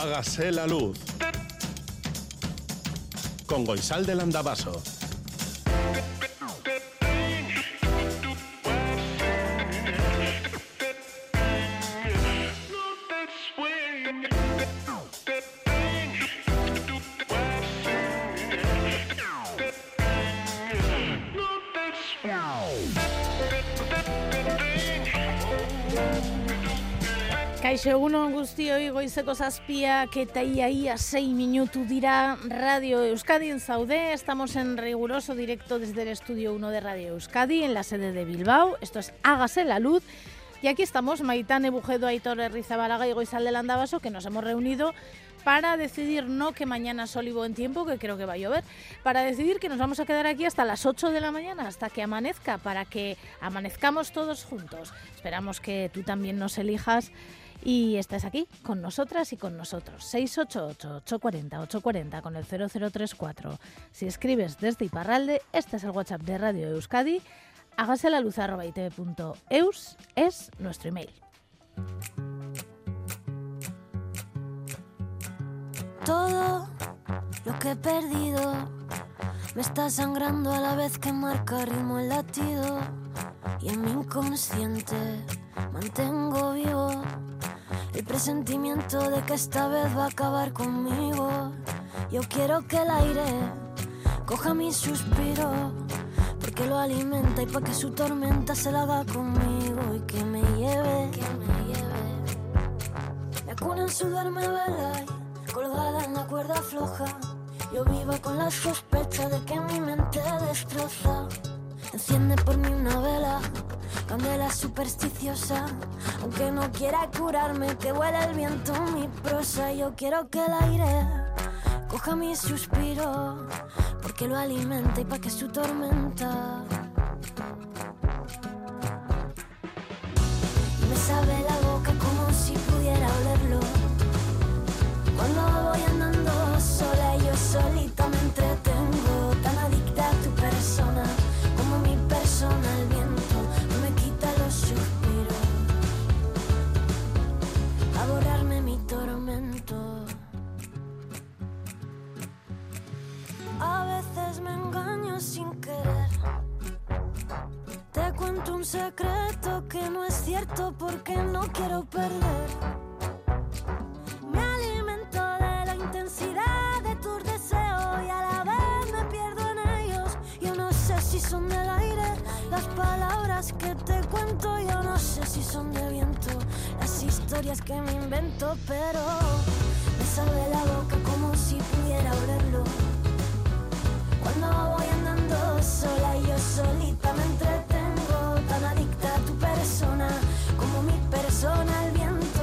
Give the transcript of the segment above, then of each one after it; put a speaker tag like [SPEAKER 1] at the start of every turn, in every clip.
[SPEAKER 1] Hágase la luz. Con Goisal del Andabaso.
[SPEAKER 2] Egunon guztioi goizeko zazpiak eta ia ia sei minutu dira Radio Euskadi en zaude. Estamos en riguroso directo desde el estudio 1 de Radio Euskadi en la sede de Bilbao. Esto es Hágase la Luz. Y aquí estamos, Maitane Bujedo, Aitor Rizabalaga y Goizal del Andabaso, que nos hemos reunido para decidir no que mañana sol y buen tiempo, que creo que va a llover, para decidir que nos vamos a quedar aquí hasta las 8 de la mañana, hasta que amanezca, para que amanezcamos todos juntos. Esperamos que tú también nos elijas y estás aquí con nosotras y con nosotros. 688-840-840 con el 0034. Si escribes desde Iparralde, este es el WhatsApp de Radio Euskadi. Hágase la luz arroba itv.eus es nuestro email.
[SPEAKER 3] Todo lo que he perdido me está sangrando a la vez que marca ritmo el latido y en mi inconsciente mantengo vivo el presentimiento de que esta vez va a acabar conmigo. Yo quiero que el aire coja mi suspiro, porque lo alimenta y para que su tormenta se la haga conmigo y que me lleve, que me lleve. Me acuna en sudor, me vela y colgada en la cuerda floja. Yo vivo con la sospecha de que mi mente destroza. Enciende por mí una vela, candela supersticiosa. Aunque no quiera curarme, que huele el viento mi prosa. Yo quiero que el aire coja mi suspiro, porque lo alimenta y pa' que su tormenta. Me sabe la boca como si pudiera olerlo. Cuando voy andando sola yo solita sin querer. Te cuento un secreto que no es cierto porque no quiero perder. Me alimento de la intensidad de tus deseos y a la vez me pierdo en ellos. Yo no sé si son del aire las palabras que te cuento. Yo no sé si son de viento las historias que me invento, pero me sabe la boca como si pudiera olerlo. Cuando voy andando sola yo solita me entretengo, tan adicta a tu persona como mi persona el viento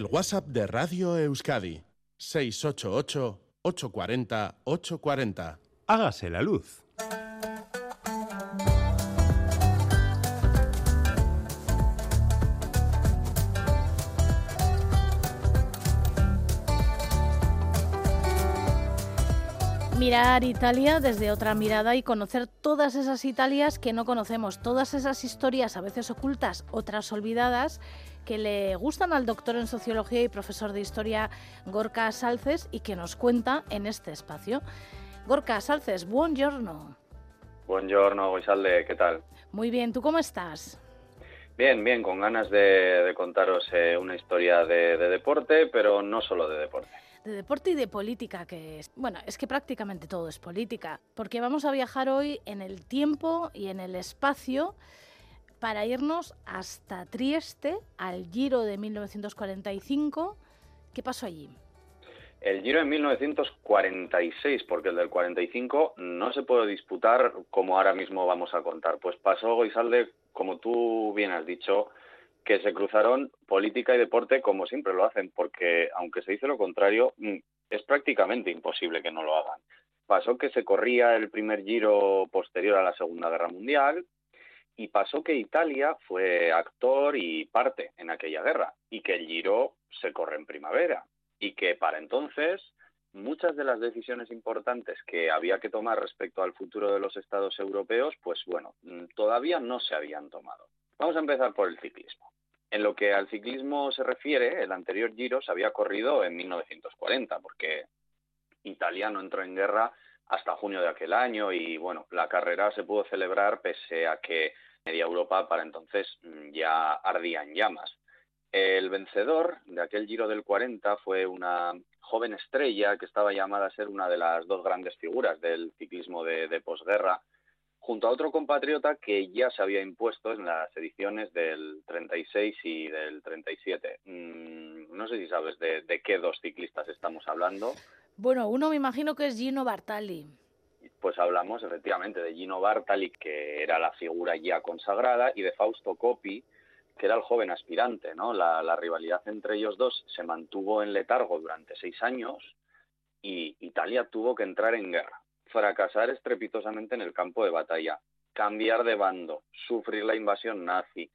[SPEAKER 3] El
[SPEAKER 1] WhatsApp de Radio Euskadi. 688-840-840.
[SPEAKER 4] Hágase la luz.
[SPEAKER 2] Mirar Italia desde otra mirada y conocer todas esas Italias que no conocemos, todas esas historias a veces ocultas, otras olvidadas, que le gustan al doctor en sociología y profesor de historia Gorka Salces y que nos cuenta en este espacio. Gorka Salces, buongiorno.
[SPEAKER 5] Buongiorno, Goisalde, ¿qué tal?
[SPEAKER 2] Muy bien, ¿tú cómo estás?
[SPEAKER 5] Bien, bien, con ganas de, de contaros eh, una historia de, de deporte, pero no solo de deporte.
[SPEAKER 2] de deporte y de política, que es, bueno, es que prácticamente todo es política, porque vamos a viajar hoy en el tiempo y en el espacio para irnos hasta Trieste, al Giro de 1945. ¿Qué pasó allí?
[SPEAKER 5] El Giro en 1946, porque el del 45 no se puede disputar como ahora mismo vamos a contar. Pues pasó, Goizalde, como tú bien has dicho, que se cruzaron política y deporte como siempre lo hacen, porque aunque se dice lo contrario, mm, es prácticamente imposible que no lo hagan. Pasó que se corría el primer Giro posterior a la Segunda Guerra Mundial, y pasó que Italia fue actor y parte en aquella guerra y que el Giro se corre en primavera y que para entonces muchas de las decisiones importantes que había que tomar respecto al futuro de los estados europeos, pues bueno, mm, todavía no se habían tomado. Vamos a empezar por el ciclismo. En lo que al ciclismo se refiere, el anterior Giro se había corrido en 1940, porque Italia no entró en guerra hasta junio de aquel año y bueno, la carrera se pudo celebrar pese a que media Europa para entonces mm, ya ardía en llamas. El vencedor de aquel Giro del 40 fue una joven estrella que estaba llamada a ser una de las dos grandes figuras del ciclismo de, posguerra, junto a otro compatriota que ya se había impuesto en las ediciones del 36 y del 37. Mm, no sé si sabes de, de qué dos ciclistas estamos hablando.
[SPEAKER 2] Bueno, uno me imagino que es Gino Bartali
[SPEAKER 5] pues hablamos efectivamente de Gino Bartali, que era la figura ya consagrada, y de Fausto Coppi, que era el joven aspirante. ¿no? La, rivalidad entre ellos dos se mantuvo en letargo durante seis años y Italia tuvo que entrar en guerra, fracasar estrepitosamente en el campo de batalla, cambiar de bando, sufrir la invasión nazi,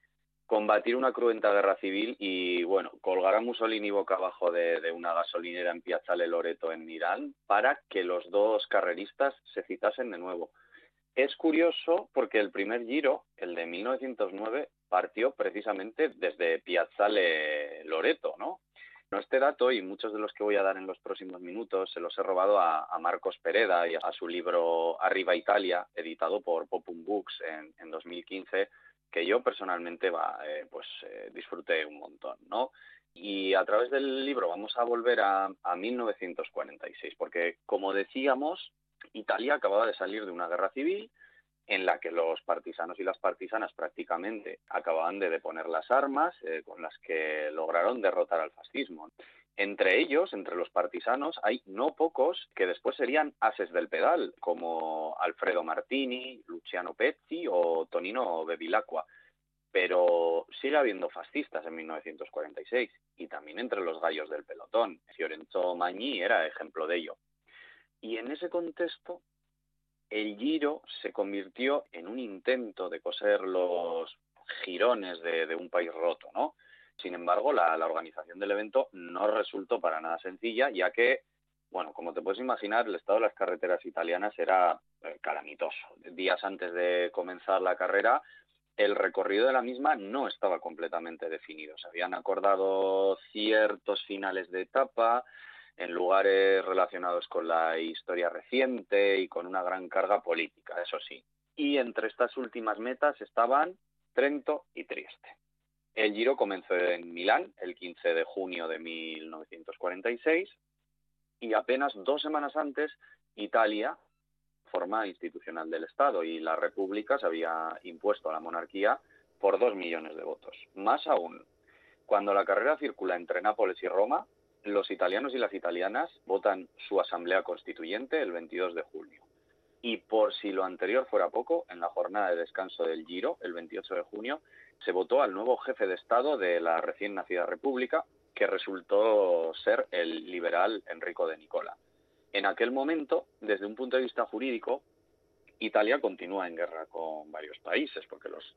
[SPEAKER 5] combatir una cruenta guerra civil y, bueno, colgar a Mussolini boca abajo de, una gasolinera en Piazzale Loreto en Irán para que los dos carreristas se citasen de nuevo. Es curioso porque el primer giro, el de 1909, partió precisamente desde Piazzale Loreto, ¿no? No este dato y muchos de los que voy a dar en los próximos minutos se los he robado a, Marcos Pereda y a su libro Arriba Italia, editado por Popum Books en, en 2015, que yo personalmente va, eh, pues eh, disfruté un montón, ¿no? Y a través del libro vamos a volver a, a 1946, porque como decíamos, Italia acababa de salir de una guerra civil en la que los partisanos y las partisanas prácticamente acababan de deponer las armas eh, con las que lograron derrotar al fascismo. Entre ellos, entre los partisanos, hay no pocos que después serían ases del pedal, como Alfredo Martini, Luciano Pezzi o Tonino Bevilacqua. Pero sigue habiendo fascistas en 1946 y también entre los gallos del pelotón. Fiorenzo Magni era ejemplo de ello. Y en ese contexto, el Giro se convirtió en un intento de coser los girones de, de un país roto, ¿no? Sin embargo, la, organización del evento no resultó para nada sencilla, ya que, bueno, como te puedes imaginar, el estado de las carreteras italianas era eh, calamitoso. Días antes de comenzar la carrera, el recorrido de la misma no estaba completamente definido. Se habían acordado ciertos finales de etapa en lugares relacionados con la historia reciente y con una gran carga política, eso sí. Y entre estas últimas metas estaban Trento y Trieste. El Giro comenzó en Milán el 15 de junio de 1946 y apenas dos semanas antes Italia, forma institucional del Estado, y la República se había impuesto a la monarquía por dos millones de votos. Más aún, cuando la carrera circula entre Nápoles y Roma, los italianos y las italianas votan su asamblea constituyente el 22 de junio. Y por si lo anterior fuera poco, en la jornada de descanso del Giro, el 28 de junio, se votó al nuevo jefe de Estado de la recién nacida República, que resultó ser el liberal Enrico de Nicola. En aquel momento, desde un punto de vista jurídico, Italia continúa en guerra con varios países, porque los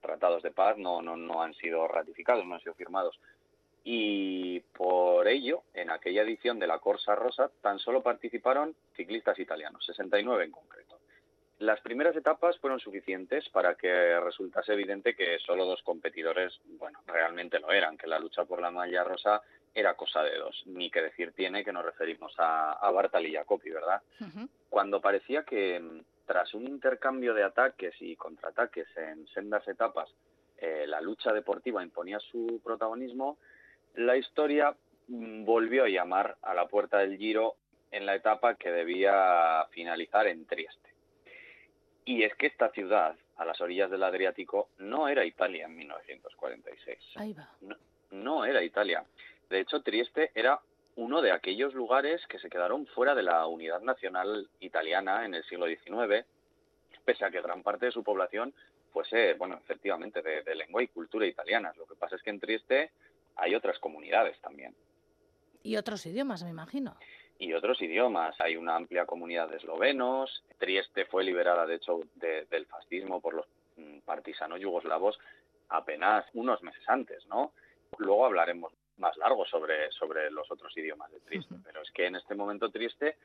[SPEAKER 5] tratados de paz no, no, no han sido ratificados, no han sido firmados. Y por ello, en aquella edición de la Corsa Rosa, tan solo participaron ciclistas italianos, 69 en concreto. Las primeras etapas fueron suficientes para que resultase evidente que solo dos competidores, bueno, realmente lo eran, que la lucha por la malla rosa era cosa de dos. Ni que decir tiene que nos referimos a, a Bartal y Jacopi, ¿verdad? Cuando parecía que mm, tras un intercambio de ataques y contraataques en sendas etapas, eh, la lucha deportiva imponía su protagonismo, la historia mm, volvió a llamar a la puerta del Giro en la etapa que debía finalizar en Trieste. Y es que esta ciudad, a las orillas del Adriático, no era Italia en 1946.
[SPEAKER 2] Ahí va.
[SPEAKER 5] No, no era Italia. De hecho, Trieste era uno de aquellos lugares que se quedaron fuera de la unidad nacional italiana en el siglo XIX, pese a que gran parte de su población fuese, bueno, efectivamente, de, de lengua y cultura italianas. Lo que pasa es que en Trieste hay otras comunidades también.
[SPEAKER 2] Y otros idiomas, me imagino.
[SPEAKER 5] Y otros idiomas. Hay una amplia comunidad de eslovenos. Trieste fue liberada, de hecho, de- del fascismo por los mm, partisanos yugoslavos apenas unos meses antes, ¿no? Luego hablaremos más largo sobre, sobre los otros idiomas de Trieste. Pero es que en este momento Trieste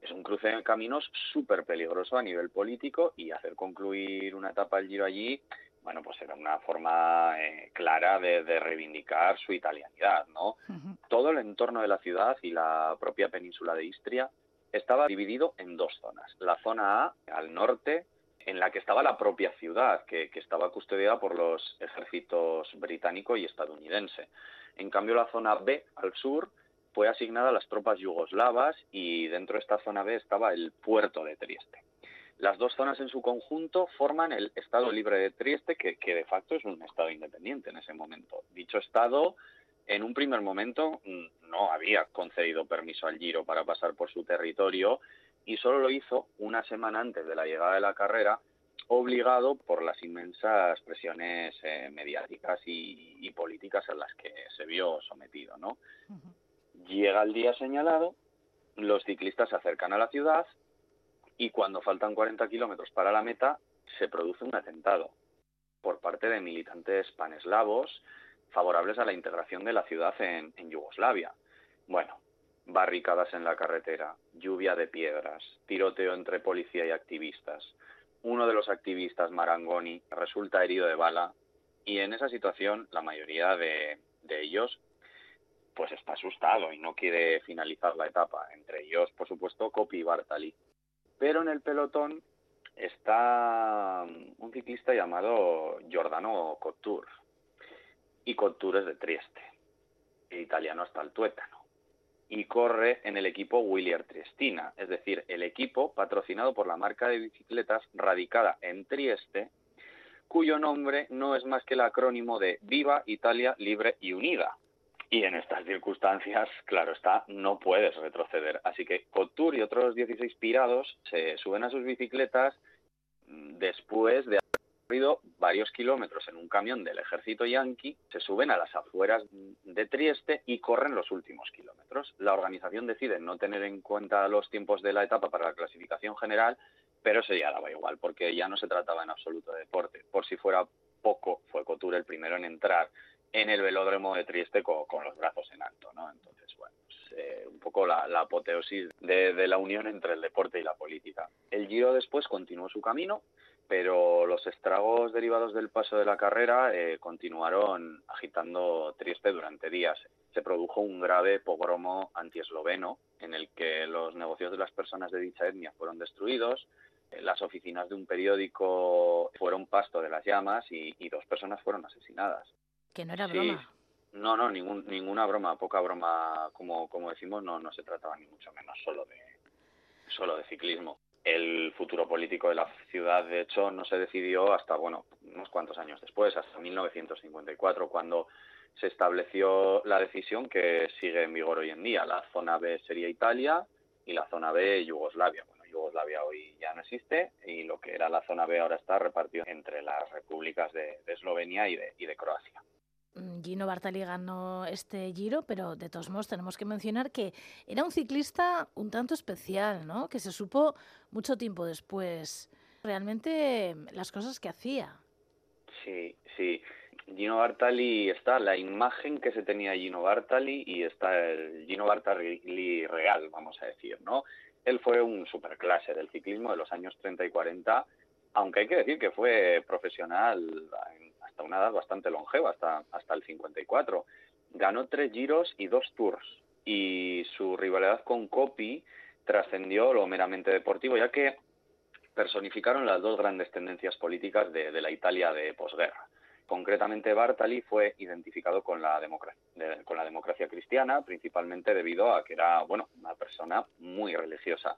[SPEAKER 5] es un cruce de caminos súper peligroso a nivel político y hacer concluir una etapa del Giro allí, bueno, pues era una forma eh, clara de, de reivindicar su italianidad, ¿no? Todo el entorno de la ciudad y la propia península de Istria estaba dividido en dos zonas. La zona A, al norte, en la que estaba la propia ciudad, que, que estaba custodiada por los ejércitos británico y estadounidense. En cambio, la zona B, al sur, fue asignada a las tropas yugoslavas y dentro de esta zona B estaba el puerto de Trieste. Las dos zonas en su conjunto forman el Estado Libre de Trieste, que, que de facto es un Estado independiente en ese momento. Dicho Estado en un primer momento mm, no había concedido permiso al Giro para pasar por su territorio y solo lo hizo una semana antes de la llegada de la carrera, obligado por las inmensas presiones eh, mediáticas y, y políticas a las que se vio sometido. ¿no? Llega el día señalado, los ciclistas se acercan a la ciudad y cuando faltan 40 kilómetros para la meta se produce un atentado por parte de militantes paneslavos favorables a la integración de la ciudad en, Yugoslavia. Bueno, barricadas en la carretera, lluvia de piedras, tiroteo entre policía y activistas. Uno de los activistas, Marangoni, resulta herido de bala y en esa situación la mayoría de, de ellos pues está asustado y no quiere finalizar la etapa. Entre ellos, por supuesto, Kopi y Bartali. Pero en el pelotón está un ciclista llamado Giordano Cottur. Y Cottur es de Trieste, el italiano hasta el tuétano. Y corre en el equipo Willier Triestina, es decir, el equipo patrocinado por la marca de bicicletas radicada en Trieste, cuyo nombre no es más que el acrónimo de Viva Italia Libre y Unida. Y en estas circunstancias, claro está, no puedes retroceder. Así que Couture y otros 16 pirados se suben a sus bicicletas después de haber recorrido varios kilómetros en un camión del ejército yanqui, se suben a las afueras de Trieste y corren los últimos kilómetros. La organización decide no tener en cuenta los tiempos de la etapa para la clasificación general, pero eso ya daba igual, porque ya no se trataba en absoluto de deporte. Por si fuera poco, fue Couture el primero en entrar en el velódromo de Trieste con, con los brazos en alto, ¿no? Entonces, bueno, pues, eh, un poco la, apoteosis de, la unión entre el deporte y la política. El Giro después continuó su camino, pero los estragos derivados del paso de la carrera eh, continuaron agitando Trieste durante días. Se produjo un grave pogromo antiesloveno en el que los negocios de las personas de dicha etnia fueron destruidos, eh, las oficinas de un periódico fueron pasto de las llamas y dos personas fueron asesinadas.
[SPEAKER 2] Que no era
[SPEAKER 5] Sí.
[SPEAKER 2] broma.
[SPEAKER 5] No, no, ningún, ninguna broma, poca broma, como, como decimos, no, no se trataba ni mucho menos solo de, solo de ciclismo. El futuro político de la ciudad, de hecho, no se decidió hasta, bueno, unos cuantos años después, hasta 1954, cuando se estableció la decisión que sigue en vigor hoy en día. La zona B sería Italia y la zona B Yugoslavia. Bueno, Yugoslavia hoy ya no existe y lo que era la zona B ahora está repartido entre las repúblicas de, de Eslovenia y de, y de Croacia.
[SPEAKER 2] Mm, Gino Bartali ganó este Giro, pero de todos modos tenemos que mencionar que era un ciclista un tanto especial, ¿no? Que se supo mucho tiempo después realmente las cosas que hacía.
[SPEAKER 5] Sí, sí. Gino Bartali está la imagen que se tenía Gino Bartali y está el Gino Bartali real, vamos a decir, ¿no? Él fue un superclase del ciclismo de los años 30 y 40, aunque hay que decir que fue profesional hasta una edad bastante longeva, hasta, hasta el 54. Ganó tres giros y dos tours. Y su rivalidad con Coppi trascendió lo meramente deportivo, ya que personificaron las dos grandes tendencias políticas de, de la Italia de posguerra. Concretamente, Bartali fue identificado con la, con la democracia cristiana, principalmente debido a que era, bueno, una persona muy religiosa.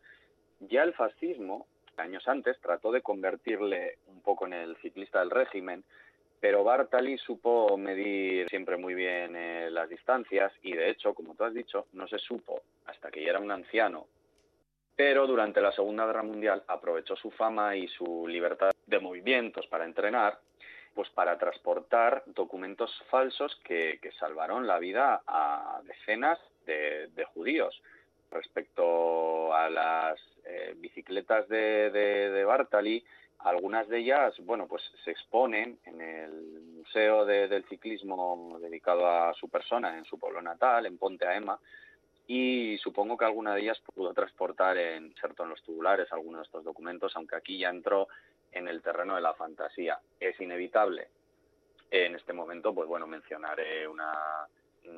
[SPEAKER 5] Ya el fascismo, años antes, trató de convertirle un poco en el ciclista del régimen, pero Bartali supo medir siempre muy bien eh, las distancias y, de hecho, como tú has dicho, no se supo hasta que ya era un anciano pero durante la Segunda Guerra Mundial aprovechó su fama y su libertad de movimientos para entrenar, pues para transportar documentos falsos que, salvaron la vida a decenas de, judíos. Respecto a las eh, bicicletas de, de, Bartali, algunas de ellas, bueno, pues se exponen en el Museo del Ciclismo dedicado a su persona en su pueblo natal, en Ponte a Ema, y supongo que alguna de ellas pudo transportar en en los tubulares algunos de estos documentos, aunque aquí ya entró en el terreno de la fantasía. Es inevitable en este momento, pues bueno, mencionaré una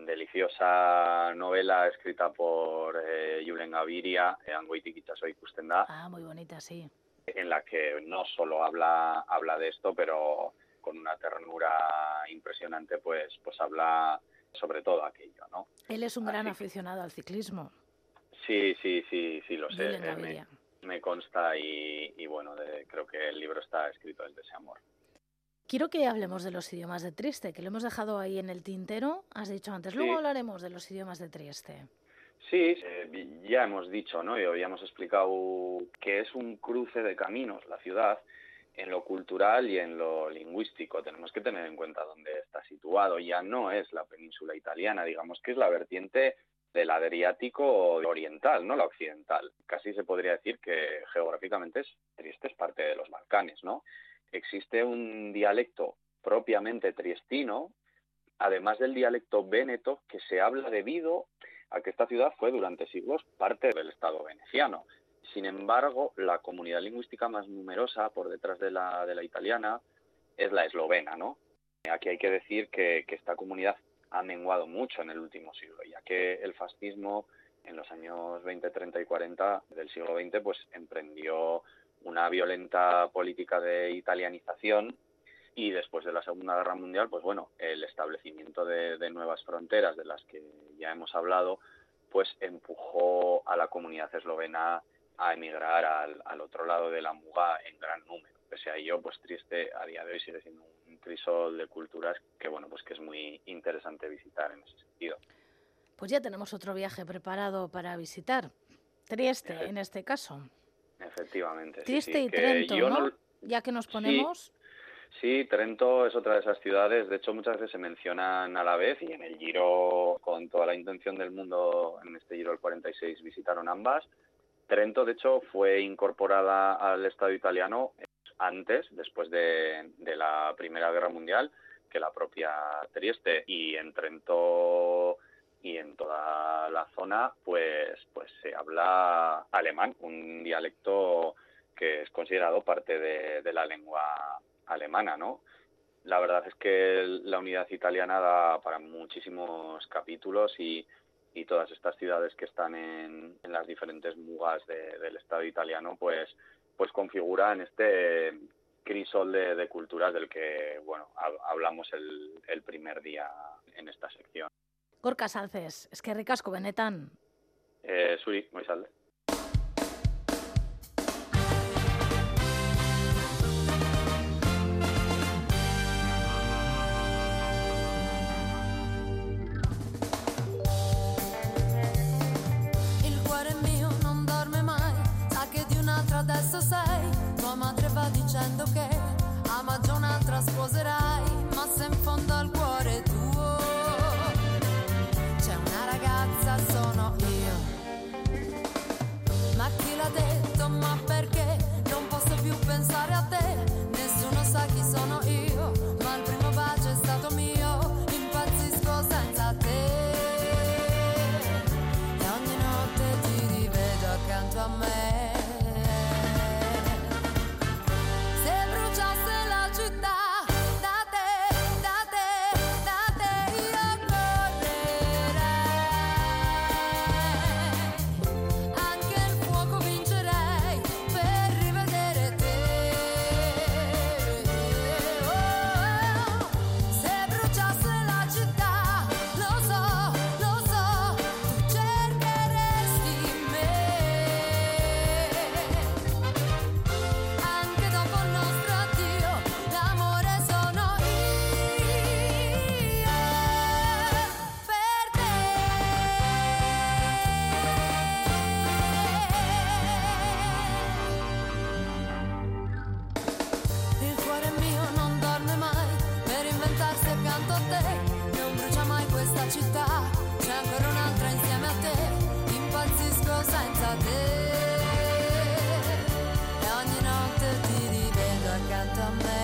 [SPEAKER 5] deliciosa novela escrita por eh, Julen Gaviria, Angoiti Soy Kustenda.
[SPEAKER 2] Ah, muy bonita, sí.
[SPEAKER 5] En la que no solo habla, habla de esto, pero con una ternura impresionante, pues, pues habla sobre todo aquello, ¿no?
[SPEAKER 2] Él es un gran aficionado al ciclismo.
[SPEAKER 5] Sí, sí, sí, sí, lo sé. Me, consta y, bueno, creo que el libro está escrito desde ese amor.
[SPEAKER 2] Quiero que hablemos de los idiomas de Trieste, que lo hemos dejado ahí en el tintero, has dicho antes. Luego hablaremos de los idiomas de Trieste.
[SPEAKER 5] Sí, eh, ya hemos dicho, ¿no? Y habíamos explicado que es un cruce de caminos la ciudad en lo cultural y en lo lingüístico. Tenemos que tener en cuenta dónde está situado. Ya no es la península italiana, digamos que es la vertiente del Adriático oriental, no la occidental. Casi se podría decir que geográficamente es, Trieste es parte de los Balcanes, ¿no? Existe un dialecto propiamente triestino, además del dialecto véneto, que se habla debido a que esta ciudad fue durante siglos parte del Estado veneciano. Sin embargo, la comunidad lingüística más numerosa por detrás de la, de la italiana es la eslovena, ¿no? Aquí hay que decir que, esta comunidad ha menguado mucho en el último siglo, ya que el fascismo en los años 20, 30 y 40 del siglo XX pues emprendió una violenta política de italianización y después de la Segunda Guerra Mundial, pues bueno, el establecimiento de, de nuevas fronteras de las que ya hemos hablado, pues empujó a la comunidad eslovena a emigrar al, otro lado de la Muga en gran número. Pese a ello, pues triste, a día de hoy sigue siendo un crisol de culturas que, bueno, pues que es muy interesante visitar en ese sentido.
[SPEAKER 2] Pues ya tenemos otro viaje preparado para visitar. Trieste, en este caso.
[SPEAKER 5] Efectivamente.
[SPEAKER 2] Trieste y Trento, ¿no? Ya que nos ponemos...
[SPEAKER 5] Sí, Trento es otra de esas ciudades, de hecho muchas veces se mencionan a la vez y en el Giro, con toda la intención del mundo, en este Giro del 46 visitaron ambas. Trento, de hecho, fue incorporada al Estado italiano antes, después de, la Primera Guerra Mundial, que la propia Trieste. Y en Trento y en toda la zona, pues, pues se habla alemán, un dialecto que es considerado parte de, de la lengua alemana, ¿no? La verdad es que la unidad italiana da para muchísimos capítulos y y todas estas ciudades que están en, las diferentes mugas del Estado italiano, pues, pues configuran este crisol de, culturas del que bueno hablamos el, primer día en esta sección.
[SPEAKER 2] Gorka Salces, es que ricasco benetan.
[SPEAKER 5] Eh, suri, muy
[SPEAKER 3] moment.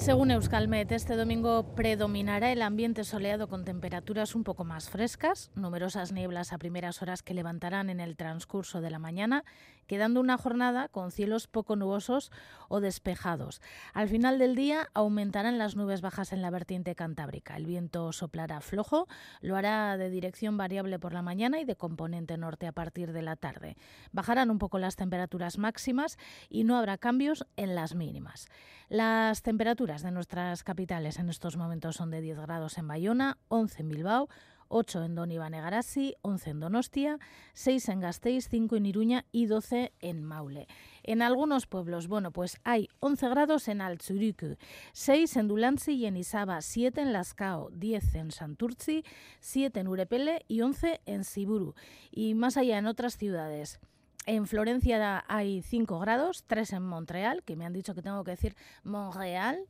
[SPEAKER 2] Según Euskalmet, este domingo predominará el ambiente soleado con temperaturas un poco más frescas, numerosas nieblas a primeras horas que levantarán en el transcurso de la mañana, quedando una jornada con cielos poco nubosos o despejados. Al final del día aumentarán las nubes bajas en la vertiente cantábrica. El viento soplará flojo, lo hará de dirección variable por la mañana y de componente norte a partir de la tarde. Bajarán un poco las temperaturas máximas y no habrá cambios en las mínimas. Las temperaturas de nuestras capitales en estos momentos son de 10 grados en Bayona, 11 en Bilbao, 8 en Don Iván 11 en Donostia, 6 en Gasteiz, 5 en Iruña y 12 en Maule. En algunos pueblos, bueno, pues hay 11 grados en Altsuriku, 6 en Dulantzi y en Isaba, 7 en Lascao, 10 en Santurci, 7 en Urepele y 11 en Siburu. Y más allá en otras ciudades. En Florencia hay 5 grados, 3 en Montreal, que me han dicho que tengo que decir Montreal,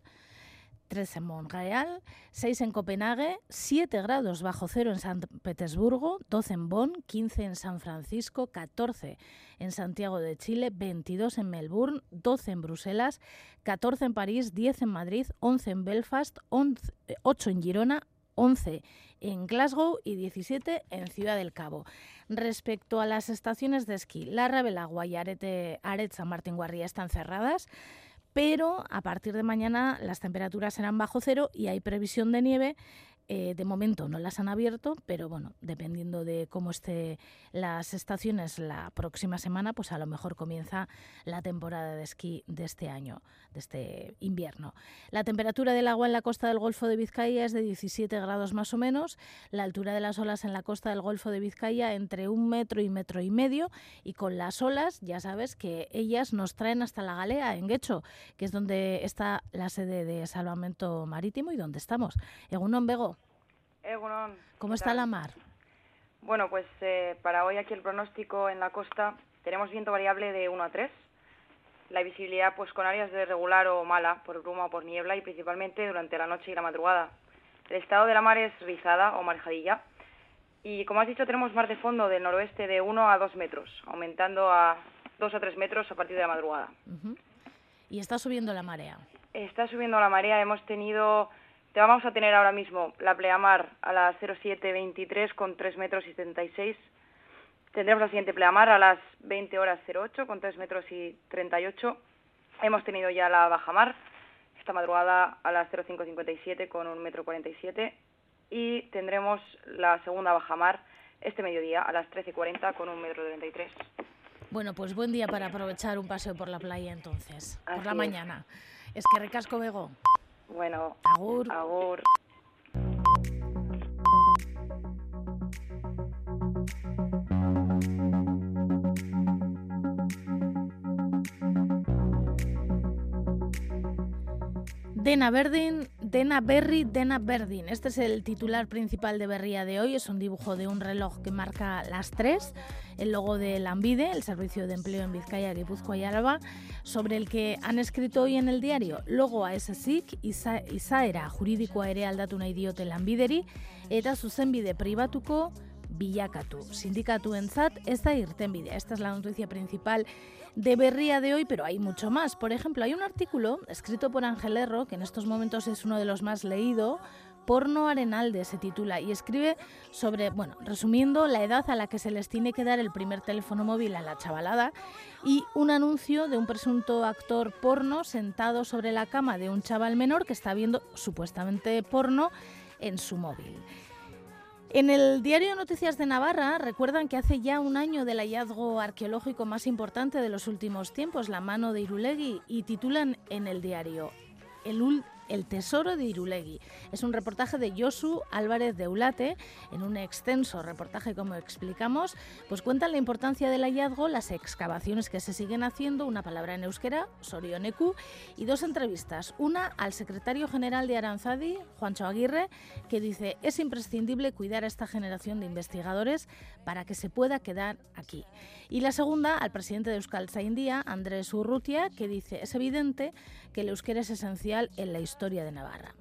[SPEAKER 2] 3 en Montreal, 6 en Copenhague, 7 grados bajo cero en San Petersburgo, 12 en Bonn, 15 en San Francisco, 14 en Santiago de Chile, 22 en Melbourne, 12 en Bruselas, 14 en París, 10 en Madrid, 11 en Belfast, 8 en Girona, 11 en Glasgow y 17 en Ciudad del Cabo. Respecto a las estaciones de esquí, La Rabelagua y Arete, Aret San Martín Guarría están cerradas, pero a partir de mañana las temperaturas serán bajo cero y hay previsión de nieve eh, de momento no las han abierto, pero bueno, dependiendo de cómo estén las estaciones la próxima semana, pues a lo mejor comienza la temporada de esquí de este año, de este invierno. La temperatura del agua en la costa del Golfo de Vizcaya es de 17 grados más o menos, la altura de las olas en la costa del Golfo de Vizcaya entre un metro y metro y medio, y con las olas, ya sabes que ellas nos traen hasta la galea en Guecho, que es donde está la sede de salvamento marítimo y donde estamos. Egunon Bego. ¿Cómo está la mar?
[SPEAKER 6] Bueno, pues eh, para hoy aquí el pronóstico en la costa tenemos viento variable de 1 a 3. La visibilidad pues con áreas de regular o mala por bruma o por niebla y principalmente durante la noche y la madrugada. El estado de la mar es rizada o marejadilla y como has dicho tenemos mar de fondo del noroeste de 1 a 2 metros, aumentando a 2 a 3 metros a partir de la madrugada.
[SPEAKER 2] ¿Y está subiendo la marea?
[SPEAKER 6] Está subiendo la marea. Hemos tenido te vamos a tener ahora mismo la pleamar a las 0723 con 3 metros y 76. Tendremos la siguiente pleamar a las 20 horas 08 con 3 metros y 38. Hemos tenido ya la bajamar esta madrugada a las 0557 con 1 metro 47 y tendremos la segunda bajamar este mediodía a las 13.40 con 1 metro 33.
[SPEAKER 2] Bueno, pues buen día para aprovechar un paseo por la playa entonces, por la mañana. Es que recasco Bego.
[SPEAKER 6] Bueno,
[SPEAKER 2] agur.
[SPEAKER 6] agur.
[SPEAKER 2] Dena Berdin, Dena Berry, Dena Berdin. Este es el titular principal de Berría de hoy. Es un dibujo de un reloj que marca las tres, el logo de Lambide, el Servicio de Empleo en Vizcaya, Guipúzcoa y Álava, sobre el que han escrito hoy en el diario logo ASSIC izaera juridikoa ere aldatu nahi diote lanbideri eta zuzenbide pribatuko bilakatu. Sindikatuentzat ez da irtenbidea. Esta es la noticia principal de Berría de hoy, pero hay mucho más. Por ejemplo, hay un artículo escrito por Ángel Erro, que en estos momentos es uno de los más leídos, Porno Arenalde se titula y escribe sobre, bueno, resumiendo, la edad a la que se les tiene que dar el primer teléfono móvil a la chavalada y un anuncio de un presunto actor porno sentado sobre la cama de un chaval menor que está viendo supuestamente porno en su móvil. En el diario Noticias de Navarra recuerdan que hace ya un año del hallazgo arqueológico más importante de los últimos tiempos, la mano de Irulegui, y titulan en el diario el, el tesoro de Irulegui. Es un reportaje de Josu Álvarez de Ulate, en un extenso reportaje, como explicamos, pues cuentan la importancia del hallazgo, las excavaciones que se siguen haciendo, una palabra en euskera, Sorioneku, y dos entrevistas. Una al secretario general de Aranzadi, Juancho Aguirre, que dice, es imprescindible cuidar a esta generación de investigadores para que se pueda quedar aquí. Y la segunda al presidente de Euskal Zaindia, Andrés Urrutia, que dice, es evidente que el euskera es esencial en la historia historia de Navarra.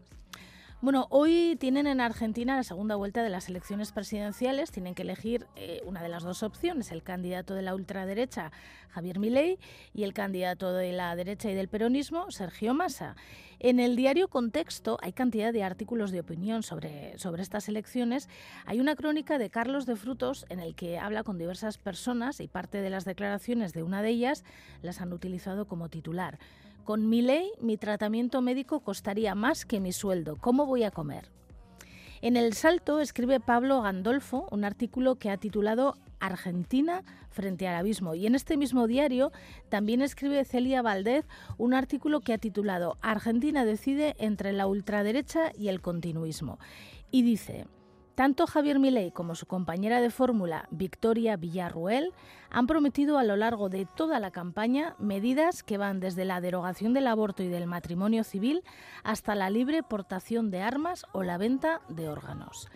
[SPEAKER 2] Bueno, hoy tienen en Argentina la segunda vuelta de las elecciones presidenciales. Tienen que elegir eh, una de las dos opciones, el candidato de la ultraderecha, Javier Milei, y el candidato de la derecha y del peronismo, Sergio Massa. En el diario Contexto hay cantidad de artículos de opinión sobre, sobre estas elecciones. Hay una crónica de Carlos de Frutos en el que habla con diversas personas y parte de las declaraciones de una de ellas las han utilizado como titular. Con mi ley, mi tratamiento médico costaría más que mi sueldo. ¿Cómo voy a comer? En El Salto escribe Pablo Gandolfo un artículo que ha titulado Argentina frente al abismo. Y en este mismo diario también escribe Celia Valdez un artículo que ha titulado Argentina decide entre la ultraderecha y el continuismo. Y dice, tanto Javier Milei como su compañera de fórmula, Victoria Villarruel, han prometido a lo largo de toda la campaña medidas que van desde la derogación del aborto y del matrimonio civil hasta la libre portación de armas o la venta de órganos.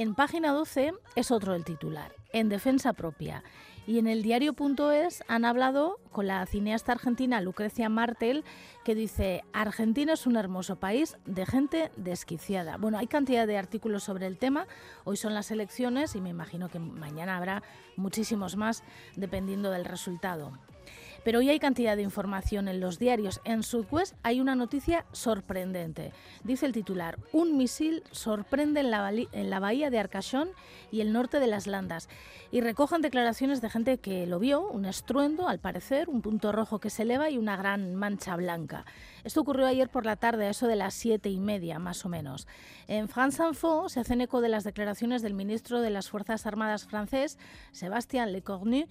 [SPEAKER 2] En página 12 es otro el titular, en defensa propia. Y en el diario.es han hablado con la cineasta argentina Lucrecia Martel, que dice, Argentina es un hermoso país de gente desquiciada. Bueno, hay cantidad de artículos sobre el tema, hoy son las elecciones y me imagino que mañana habrá muchísimos más dependiendo del resultado. Pero hoy hay cantidad de información en los diarios. En Sudwest hay una noticia sorprendente. Dice el titular, un misil sorprende en la, en la bahía de Arcachón y el norte de las Landas. Y recojan declaraciones de gente que lo vio, un estruendo, al parecer, un punto rojo que se eleva y una gran mancha blanca. Esto ocurrió ayer por la tarde, a eso de las siete y media, más o menos. En France Info se hacen eco de las declaraciones del ministro de las Fuerzas Armadas francés, Sébastien Lecornu,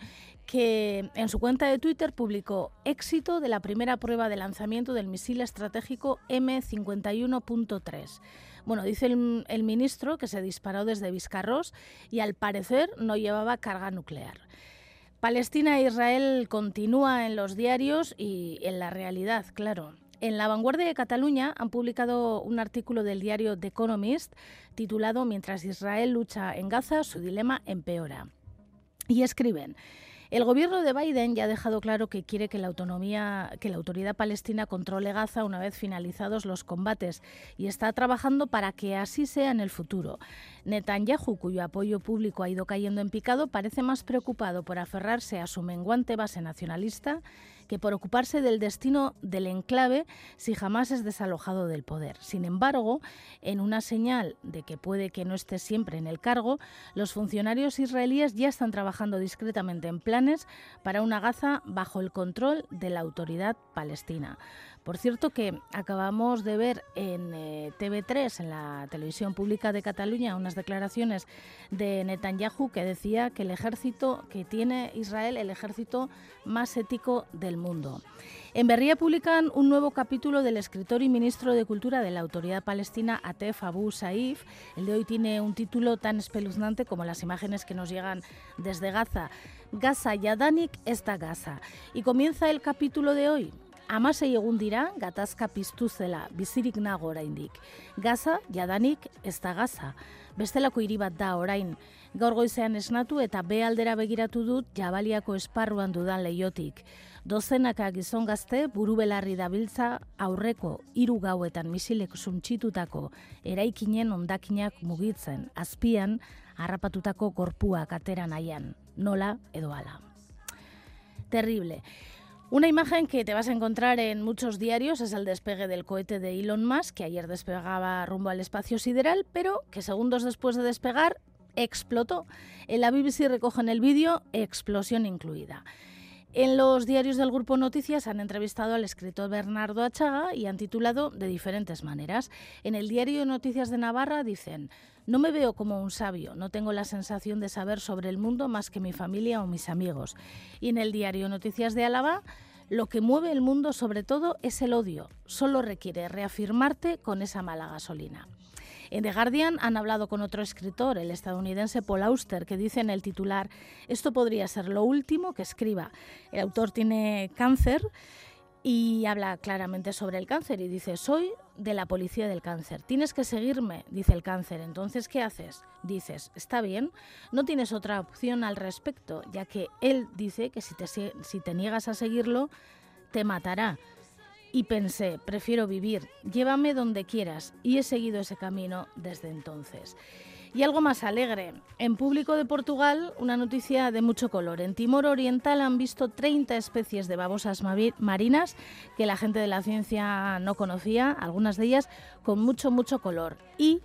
[SPEAKER 2] que en su cuenta de Twitter publicó éxito de la primera prueba de lanzamiento del misil estratégico M51.3. Bueno, dice el, ministro que se disparó desde Vizcarros y al parecer no llevaba carga nuclear. Palestina e Israel continúa en los diarios y en la realidad, claro. En la vanguardia de Cataluña han publicado un artículo del diario The Economist titulado Mientras Israel lucha en Gaza, su dilema empeora. Y escriben, el gobierno de Biden ya ha dejado claro que quiere que la autonomía, que la autoridad palestina controle Gaza una vez finalizados los combates y está trabajando para que así sea en el futuro. Netanyahu, cuyo apoyo público ha ido cayendo en picado, parece más preocupado por aferrarse a su menguante base nacionalista que por ocuparse del destino del enclave si jamás es desalojado del poder. Sin embargo, en una señal de que puede que no esté siempre en el cargo, los funcionarios israelíes ya están trabajando discretamente en planes para una Gaza bajo el control de la autoridad palestina. Por cierto que acabamos de ver en eh, TV3, en la televisión pública de Cataluña, unas declaraciones de Netanyahu que decía que el ejército que tiene Israel, el ejército más ético del mundo. En Berría publican un nuevo capítulo del escritor y ministro de Cultura de la Autoridad Palestina, Atef Abu Saif. El de hoy tiene un título tan espeluznante como las imágenes que nos llegan desde Gaza. Gaza Yadanik esta Gaza. Y comienza el capítulo de hoy amasei egun dira gatazka piztu zela bizirik nago oraindik. Gaza jadanik ez da gaza. Bestelako hiri bat da orain. Gaur goizean esnatu eta be aldera begiratu dut jabaliako esparruan dudan leiotik. Dozenaka gizon gazte burubelarri dabiltza aurreko hiru gauetan misilek suntxitutako eraikinen ondakinak mugitzen, azpian harrapatutako korpuak atera nahian, nola edo ala. Terrible. Una imagen que te vas a encontrar en muchos diarios es el despegue del cohete de Elon Musk, que ayer despegaba rumbo al espacio sideral, pero que segundos después de despegar explotó. En la BBC recogen el vídeo, explosión incluida. En los diarios del Grupo Noticias han entrevistado al escritor Bernardo Achaga y han titulado de diferentes maneras. En el diario Noticias de Navarra dicen, no me veo como un sabio, no tengo la sensación de saber sobre el mundo más que mi familia o mis amigos. Y en el diario Noticias de Álava, lo que mueve el mundo sobre todo es el odio. Solo requiere reafirmarte con esa mala gasolina. En The Guardian han hablado con otro escritor, el estadounidense Paul Auster, que dice en el titular, esto podría ser lo último que escriba. El autor tiene cáncer y habla claramente sobre el cáncer y dice, soy de la policía del cáncer, tienes que seguirme, dice el cáncer, entonces ¿qué haces? Dices, está bien, no tienes otra opción al respecto, ya que él dice que si te, si te niegas a seguirlo, te matará. Y pensé, prefiero vivir, llévame donde quieras, y he seguido ese camino desde entonces. Y algo más alegre. En público de Portugal, una noticia de mucho color. En Timor Oriental han visto 30 especies de babosas marinas que la gente de la ciencia no conocía, algunas de ellas con mucho, mucho color. Y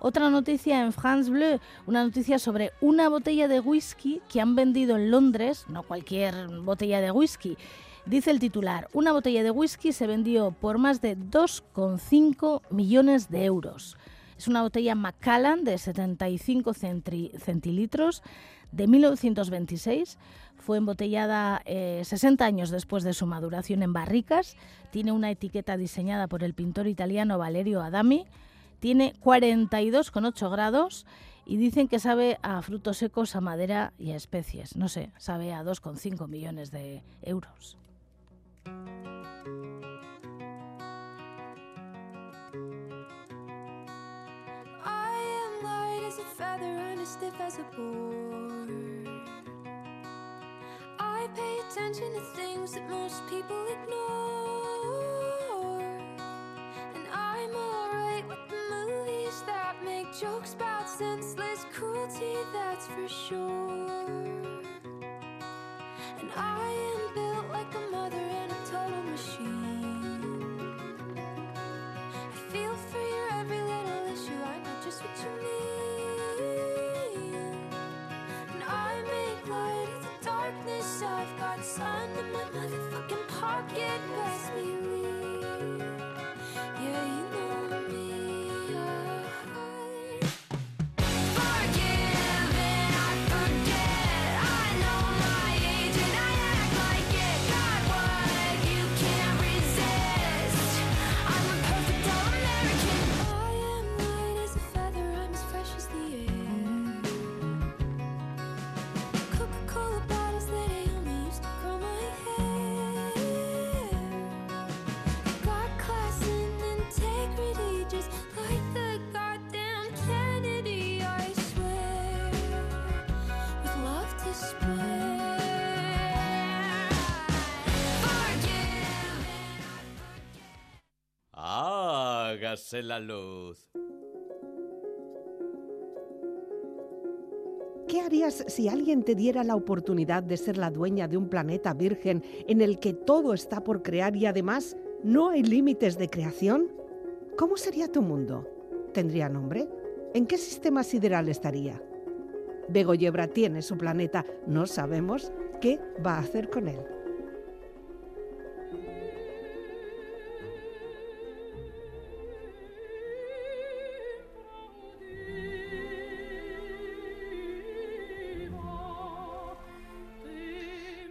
[SPEAKER 2] otra noticia en France Bleu, una noticia sobre una botella de whisky que han vendido en Londres, no cualquier botella de whisky. Dice el titular, una botella de whisky se vendió por más de 2,5 millones de euros. Es una botella Macallan de 75 centilitros de 1926. Fue embotellada 60 eh, años después de su maduración en barricas. Tiene una etiqueta diseñada por el pintor italiano Valerio Adami. Tiene 42,8 grados y dicen que sabe a frutos secos, a madera y a especies. No sé, sabe a 2,5 millones de euros. Stiff as a board. I pay attention to things that most people ignore. get
[SPEAKER 1] Hágase la luz.
[SPEAKER 7] ¿Qué harías si alguien te diera la oportunidad de ser la dueña de un planeta virgen en el que todo está por crear y además no hay límites de creación? ¿Cómo sería tu mundo? ¿Tendría nombre? ¿En qué sistema sideral estaría? Begoyebra tiene su planeta, no sabemos qué va a hacer con él.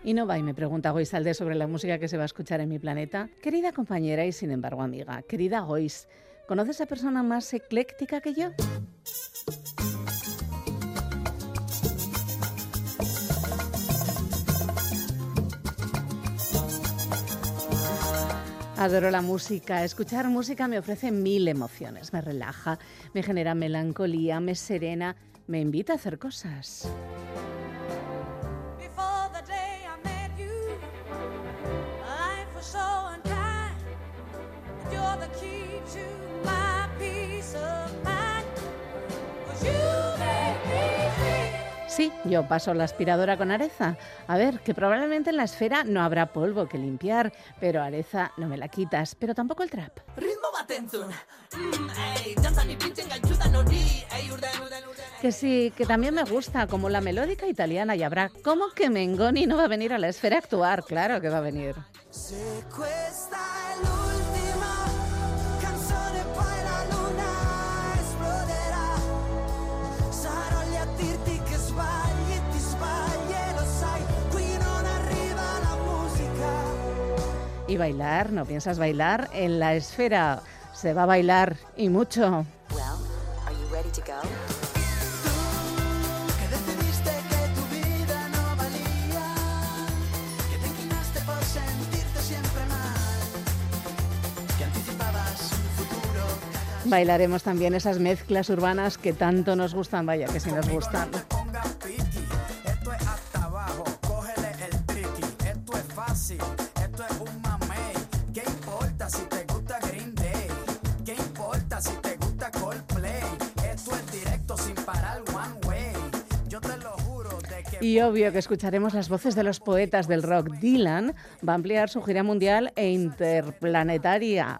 [SPEAKER 8] Y no va y me pregunta Goizalde sobre la música que se va a escuchar en mi planeta. Querida compañera y sin embargo amiga, querida Gois, ¿conoces a persona más ecléctica que yo? Adoro la música. Escuchar música me ofrece mil emociones. Me relaja, me genera melancolía, me serena, me invita a hacer cosas. Yo paso la aspiradora con Areza. A ver, que probablemente en la esfera no habrá polvo que limpiar, pero Areza no me la quitas, pero tampoco el trap. Que sí, que también me gusta, como la melódica italiana y habrá. ¿Cómo que Mengoni no va a venir a la esfera a actuar? Claro que va a venir. Y bailar, ¿no piensas bailar? En la esfera se va a bailar y mucho. Bailaremos también esas mezclas urbanas que tanto nos gustan, vaya que sí nos gustan. Y obvio que escucharemos las voces de los poetas del rock. Dylan va a ampliar su gira mundial e interplanetaria.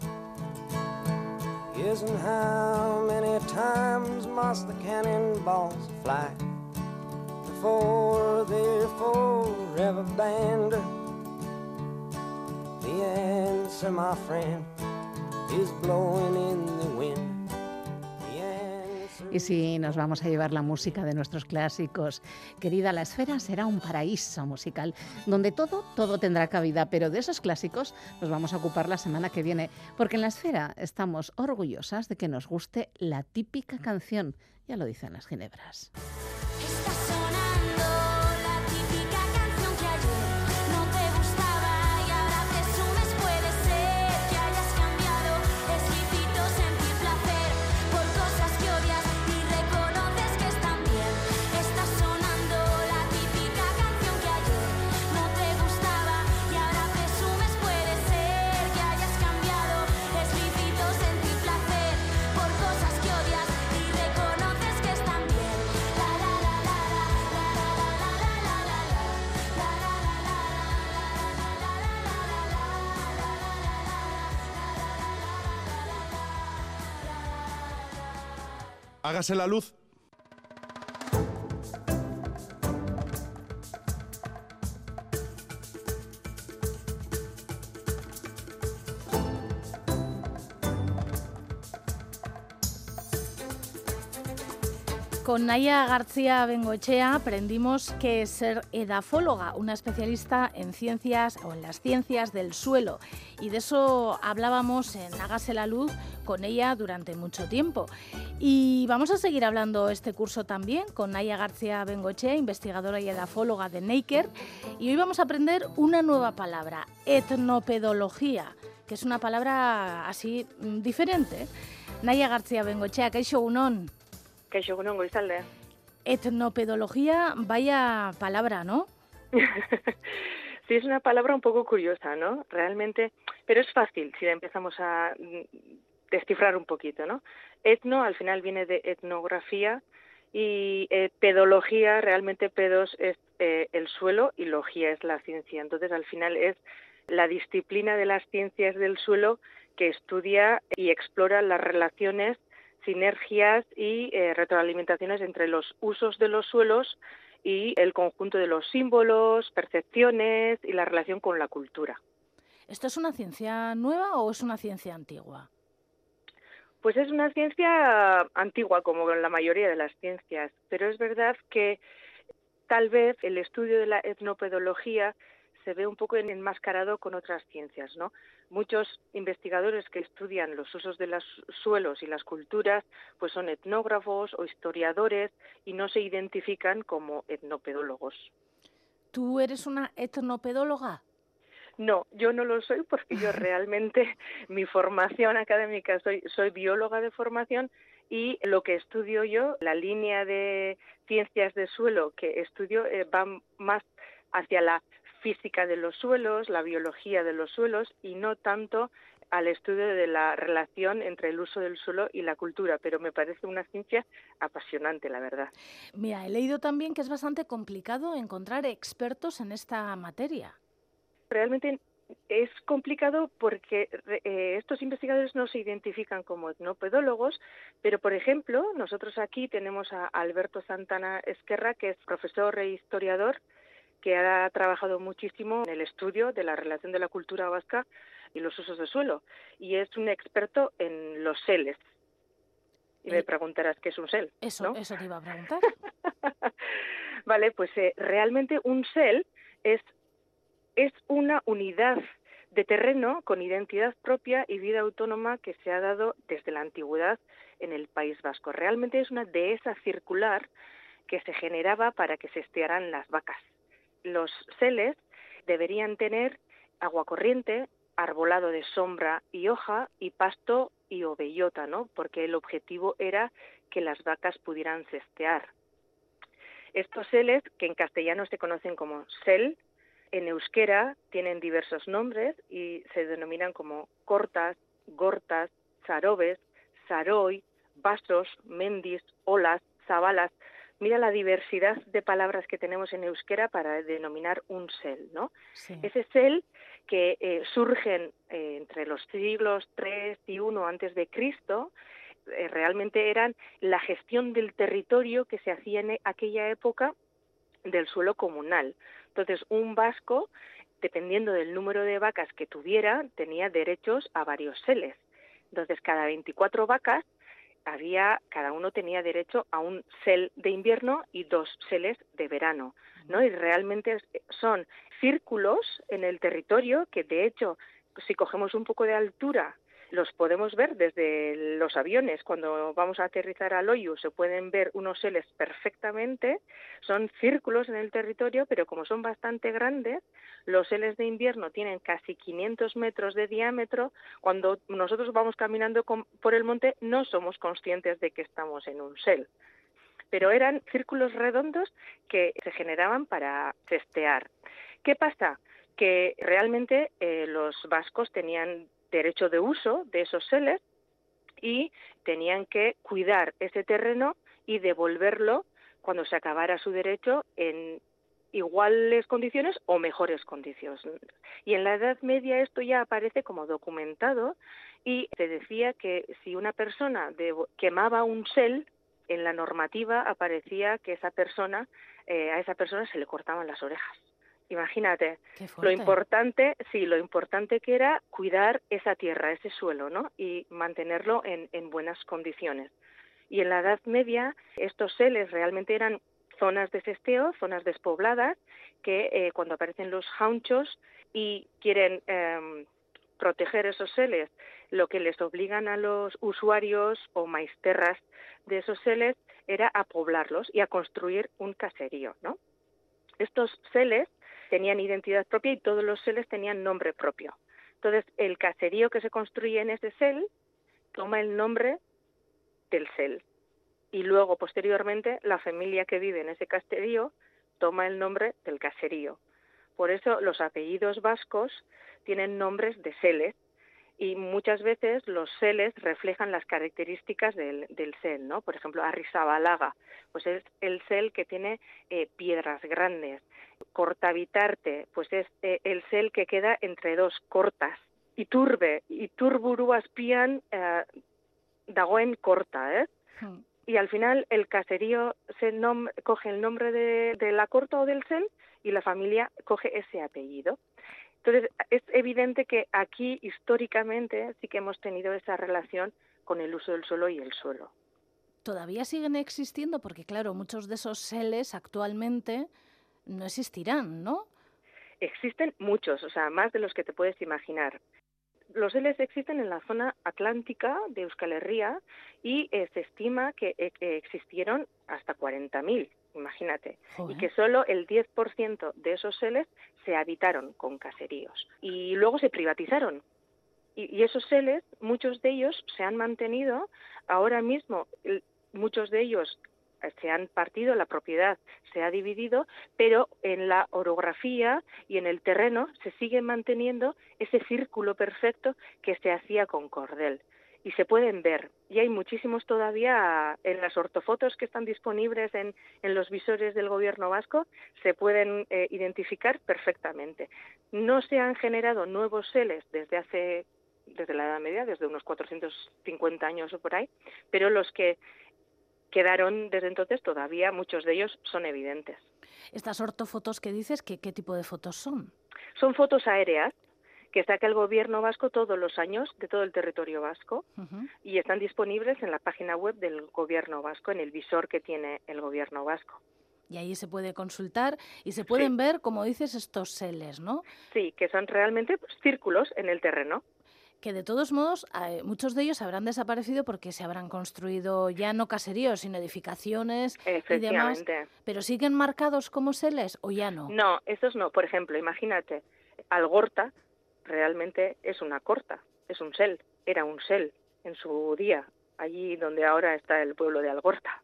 [SPEAKER 8] The answer, my friend, is blowing in the wind. Y si nos vamos a llevar la música de nuestros clásicos, querida, la esfera será un paraíso musical donde todo, todo tendrá cabida, pero de esos clásicos nos vamos a ocupar la semana que viene, porque en la esfera estamos orgullosas de que nos guste la típica canción, ya lo dicen las ginebras.
[SPEAKER 1] Hágase la luz.
[SPEAKER 2] Con Naya García Bengochea aprendimos que ser edafóloga, una especialista en ciencias o en las ciencias del suelo. Y de eso hablábamos en Hágase la Luz con ella durante mucho tiempo. Y vamos a seguir hablando este curso también con Naya García Bengochea, investigadora y edafóloga de Naker. Y hoy vamos a aprender una nueva palabra, etnopedología, que es una palabra así mm, diferente. Naya García Bengochea, ¿qué unón? Etnopedología, vaya palabra, ¿no?
[SPEAKER 9] sí, es una palabra un poco curiosa, ¿no? Realmente, pero es fácil si la empezamos a descifrar un poquito, ¿no? Etno al final viene de etnografía y eh, pedología, realmente pedos es eh, el suelo y logía es la ciencia. Entonces al final es la disciplina de las ciencias del suelo que estudia y explora las relaciones, sinergias y eh, retroalimentaciones entre los usos de los suelos y el conjunto de los símbolos, percepciones y la relación con la cultura.
[SPEAKER 2] ¿Esto es una ciencia nueva o es una ciencia antigua?
[SPEAKER 9] Pues es una ciencia antigua, como la mayoría de las ciencias, pero es verdad que tal vez el estudio de la etnopedología se ve un poco enmascarado con otras ciencias, ¿no? Muchos investigadores que estudian los usos de los suelos y las culturas, pues son etnógrafos o historiadores y no se identifican como etnopedólogos.
[SPEAKER 2] ¿Tú eres una etnopedóloga?
[SPEAKER 9] No, yo no lo soy porque yo realmente mi formación académica soy soy bióloga de formación y lo que estudio yo, la línea de ciencias de suelo que estudio eh, va más hacia la física de los suelos, la biología de los suelos y no tanto al estudio de la relación entre el uso del suelo y la cultura, pero me parece una ciencia apasionante, la verdad.
[SPEAKER 2] Mira, he leído también que es bastante complicado encontrar expertos en esta materia.
[SPEAKER 9] Realmente es complicado porque eh, estos investigadores no se identifican como etnopedólogos, pero por ejemplo, nosotros aquí tenemos a Alberto Santana Esquerra, que es profesor e historiador, que ha trabajado muchísimo en el estudio de la relación de la cultura vasca y los usos del suelo, y es un experto en los seles. Y me eh, preguntarás qué es un sel.
[SPEAKER 2] Eso, eso te iba a preguntar.
[SPEAKER 9] vale, pues eh, realmente un sel es es una unidad de terreno con identidad propia y vida autónoma que se ha dado desde la antigüedad en el País Vasco. Realmente es una dehesa circular que se generaba para que se estearan las vacas. Los seles deberían tener agua corriente, arbolado de sombra y hoja y pasto y ovellota, ¿no? Porque el objetivo era que las vacas pudieran cestear. Estos seles, que en castellano se conocen como sel, en euskera tienen diversos nombres y se denominan como cortas, gortas, zarobes, saroi, vasos, mendis, olas, zabalas. Mira la diversidad de palabras que tenemos en euskera para denominar un sel, ¿no? Ese sel que eh, surgen eh, entre los siglos 3 y 1 antes de Cristo, eh, realmente eran la gestión del territorio que se hacía en aquella época del suelo comunal. Entonces, un vasco, dependiendo del número de vacas que tuviera, tenía derechos a varios seles. Entonces, cada 24 vacas había, cada uno tenía derecho a un sel de invierno y dos seles de verano, ¿no? Y realmente son círculos en el territorio que, de hecho, si cogemos un poco de altura los podemos ver desde los aviones. Cuando vamos a aterrizar al Oyu se pueden ver unos seles perfectamente. Son círculos en el territorio, pero como son bastante grandes, los seles de invierno tienen casi 500 metros de diámetro. Cuando nosotros vamos caminando por el monte no somos conscientes de que estamos en un sel pero eran círculos redondos que se generaban para testear. ¿Qué pasa? Que realmente eh, los vascos tenían derecho de uso de esos seles y tenían que cuidar ese terreno y devolverlo cuando se acabara su derecho en iguales condiciones o mejores condiciones. Y en la Edad Media esto ya aparece como documentado y se decía que si una persona quemaba un sel, en la normativa aparecía que esa persona, eh, a esa persona se le cortaban las orejas. Imagínate, lo importante, sí, lo importante que era cuidar esa tierra, ese suelo, ¿no? Y mantenerlo en, en buenas condiciones. Y en la Edad Media, estos seles realmente eran zonas de cesteo, zonas despobladas, que eh, cuando aparecen los jaunchos y quieren em, proteger esos seles, lo que les obligan a los usuarios o maisterras de esos seles era a poblarlos y a construir un caserío, ¿no? Estos seles tenían identidad propia y todos los seles tenían nombre propio. Entonces, el caserío que se construye en ese sel toma el nombre del sel. Y luego, posteriormente, la familia que vive en ese caserío toma el nombre del caserío. Por eso los apellidos vascos tienen nombres de seles y muchas veces los seles reflejan las características del, del ¿no? Por ejemplo, Arrizabalaga, pues es el sel que tiene eh, piedras grandes. Cortavitarte, pues es eh, el sel que queda entre dos cortas. Iturbe, Iturburu aspian eh, dagoen corta, ¿eh? Hmm. Y al final el caserío se coge el nombre de, de la corta o del sel y la familia coge ese apellido. Entonces, es evidente que aquí históricamente sí que hemos tenido esa relación con el uso del suelo y el suelo.
[SPEAKER 2] Todavía siguen existiendo porque, claro, muchos de esos seles actualmente no existirán, ¿no?
[SPEAKER 9] Existen muchos, o sea, más de los que te puedes imaginar. Los seles existen en la zona atlántica de Euskal Herria y eh, se estima que, eh, existieron hasta 40.000 imagínate, y que solo el 10% de esos seles se habitaron con caseríos y luego se privatizaron. Y, esos seles, muchos de ellos se han mantenido, ahora mismo muchos de ellos se han partido, la propiedad se ha dividido, pero en la orografía y en el terreno se sigue manteniendo ese círculo perfecto que se hacía con cordel y se pueden ver. Y hay muchísimos todavía en las ortofotos que están disponibles en, en los visores del gobierno vasco, se pueden eh, identificar perfectamente. No se han generado nuevos seles desde hace desde la Edad Media, desde unos 450 años o por ahí, pero los que quedaron desde entonces todavía muchos de ellos son evidentes.
[SPEAKER 2] Estas ortofotos que dices, ¿qué, qué tipo de fotos son?
[SPEAKER 9] Son fotos aéreas que saca el gobierno vasco todos los años de todo el territorio vasco y están disponibles en la página web del gobierno vasco, en el visor que tiene el gobierno vasco.
[SPEAKER 2] Y ahí se puede consultar y se pueden ver, como dices, estos seles, ¿no?
[SPEAKER 9] Sí, que son realmente pues, círculos en el terreno
[SPEAKER 2] que de todos modos eh, muchos de ellos habrán desaparecido porque se habrán construido ya no caseríos, sino edificaciones y demás. Pero siguen marcados como seles o ya no?
[SPEAKER 9] No, esos no. Por ejemplo, imagínate, Algorta realmente es una corta, es un sel, era un sel en su día, allí donde ahora está el pueblo de Algorta.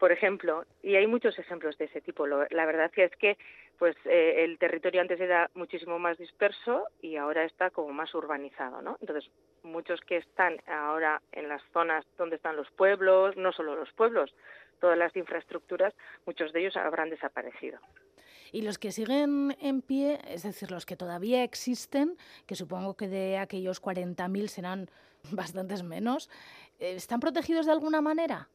[SPEAKER 9] Por ejemplo, y hay muchos ejemplos de ese tipo. la verdad es que pues eh, el territorio antes era muchísimo más disperso y ahora está como más urbanizado, ¿no? Entonces, muchos que están ahora en las zonas donde están los pueblos, no solo los pueblos, todas las infraestructuras, muchos de ellos habrán desaparecido.
[SPEAKER 2] Y los que siguen en pie, es decir, los que todavía existen, que supongo que de aquellos 40.000 serán bastantes menos, eh, ¿están protegidos de alguna manera?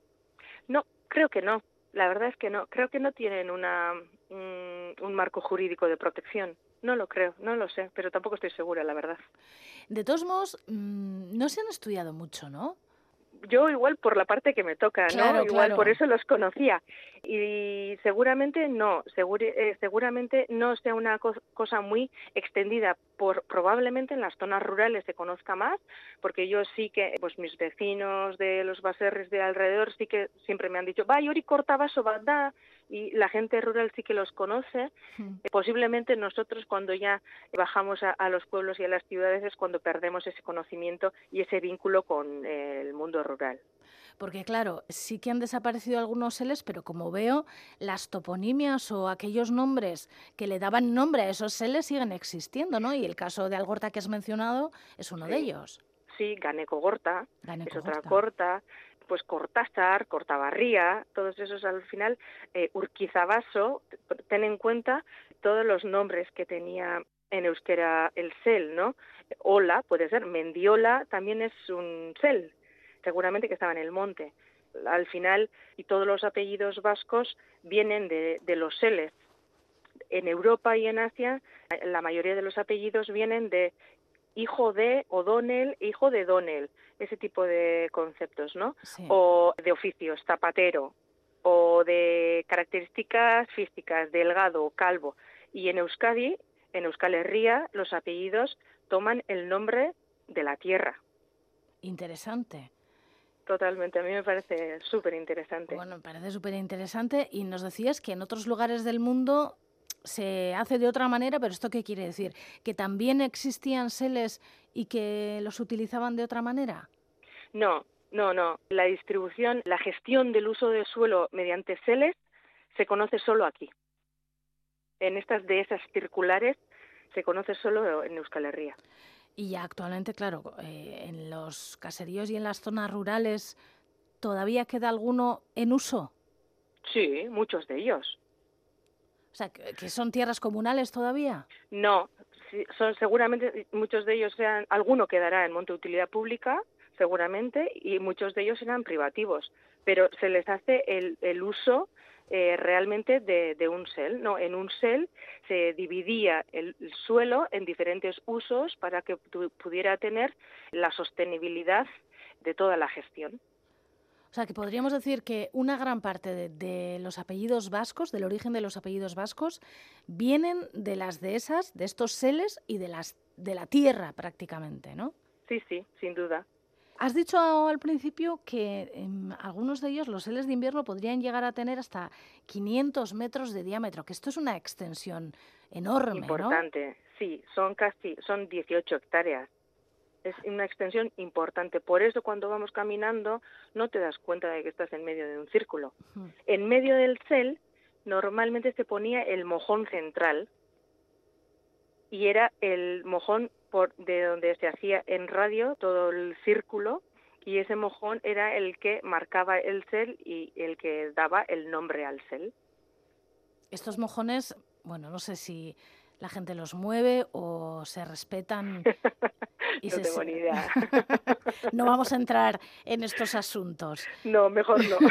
[SPEAKER 9] No, creo que no. La verdad es que no. Creo que no tienen una, un marco jurídico de protección. No lo creo, no lo sé, pero tampoco estoy segura, la verdad.
[SPEAKER 2] De todos modos, mm, no se han estudiado mucho, ¿no?
[SPEAKER 9] Yo igual por la parte que me toca, ¿no? Igual por eso los conocía. Y seguramente no, eh, seguramente no sea una cosa muy extendida, por, probablemente en las zonas rurales se conozca más, porque yo sí que, pues mis vecinos de los baserres de alrededor sí que siempre me han dicho, va, Yori corta vaso, da y la gente rural sí que los conoce. Hmm. Posiblemente nosotros cuando ya bajamos a, los pueblos y a las ciudades es cuando perdemos ese conocimiento y ese vínculo con el mundo rural.
[SPEAKER 2] Porque claro, sí que han desaparecido algunos seles, pero como veo, las toponimias o aquellos nombres que le daban nombre a esos seles siguen existiendo, ¿no? Y el caso de Algorta que has mencionado es uno de ellos.
[SPEAKER 9] Sí, Ganeco Gorta, es otra corta, pues Cortázar, Cortabarría, todos esos al final, eh, Urquizabaso, ten en cuenta todos los nombres que tenía en euskera el sel, ¿no? Ola, puede ser, Mendiola también es un sel, seguramente que estaba en el monte. Al final, y todos los apellidos vascos vienen de, de los seles. En Europa y en Asia, la mayoría de los apellidos vienen de hijo de O'Donnell, hijo de Donnell, ese tipo de conceptos, ¿no? O de oficios, zapatero, o de características físicas, delgado, calvo. Y en Euskadi, en Euskal Herria, los apellidos toman el nombre de la tierra.
[SPEAKER 2] Interesante.
[SPEAKER 9] Totalmente, a mí me parece súper interesante.
[SPEAKER 2] Bueno, me parece súper interesante y nos decías que en otros lugares del mundo se hace de otra manera, pero ¿esto qué quiere decir? ¿Que también existían seles y que los utilizaban de otra manera?
[SPEAKER 9] No, no, no. La distribución, la gestión del uso del suelo mediante seles se conoce solo aquí. En estas dehesas circulares se conoce solo en Euskal Herria.
[SPEAKER 2] Y ya actualmente, claro, eh, en los caseríos y en las zonas rurales, ¿todavía queda alguno en uso?
[SPEAKER 9] Sí, muchos de ellos.
[SPEAKER 2] O sea, que son tierras comunales todavía.
[SPEAKER 9] No, son seguramente muchos de ellos sean, alguno quedará en monte de utilidad pública, seguramente, y muchos de ellos serán privativos, pero se les hace el, el uso eh, realmente de, un SEL. No, en un SEL se dividía el, suelo en diferentes usos para que pudiera tener la sostenibilidad de toda la gestión.
[SPEAKER 2] O sea, que podríamos decir que una gran parte de, los apellidos vascos, del origen de los apellidos vascos, vienen de las dehesas, de estos seles y de, las, de la tierra prácticamente, ¿no?
[SPEAKER 9] Sí, sí, sin duda.
[SPEAKER 2] Has dicho al principio que em, algunos de ellos, los seles de invierno, podrían llegar a tener hasta 500 metros de diámetro, que esto es una extensión enorme,
[SPEAKER 9] Importante, sí, son casi, son 18 hectáreas. Es una extensión importante. Por eso cuando vamos caminando no te das cuenta de que estás en medio de un círculo. En medio del cel normalmente se ponía el mojón central y era el mojón por, de donde se hacía en radio todo el círculo y ese mojón era el que marcaba el cel y el que daba el nombre al cel.
[SPEAKER 2] Estos mojones, bueno, no sé si la gente los mueve o se respetan.
[SPEAKER 9] Y no tengo ni idea.
[SPEAKER 2] no vamos a entrar en estos asuntos.
[SPEAKER 9] No, mejor no.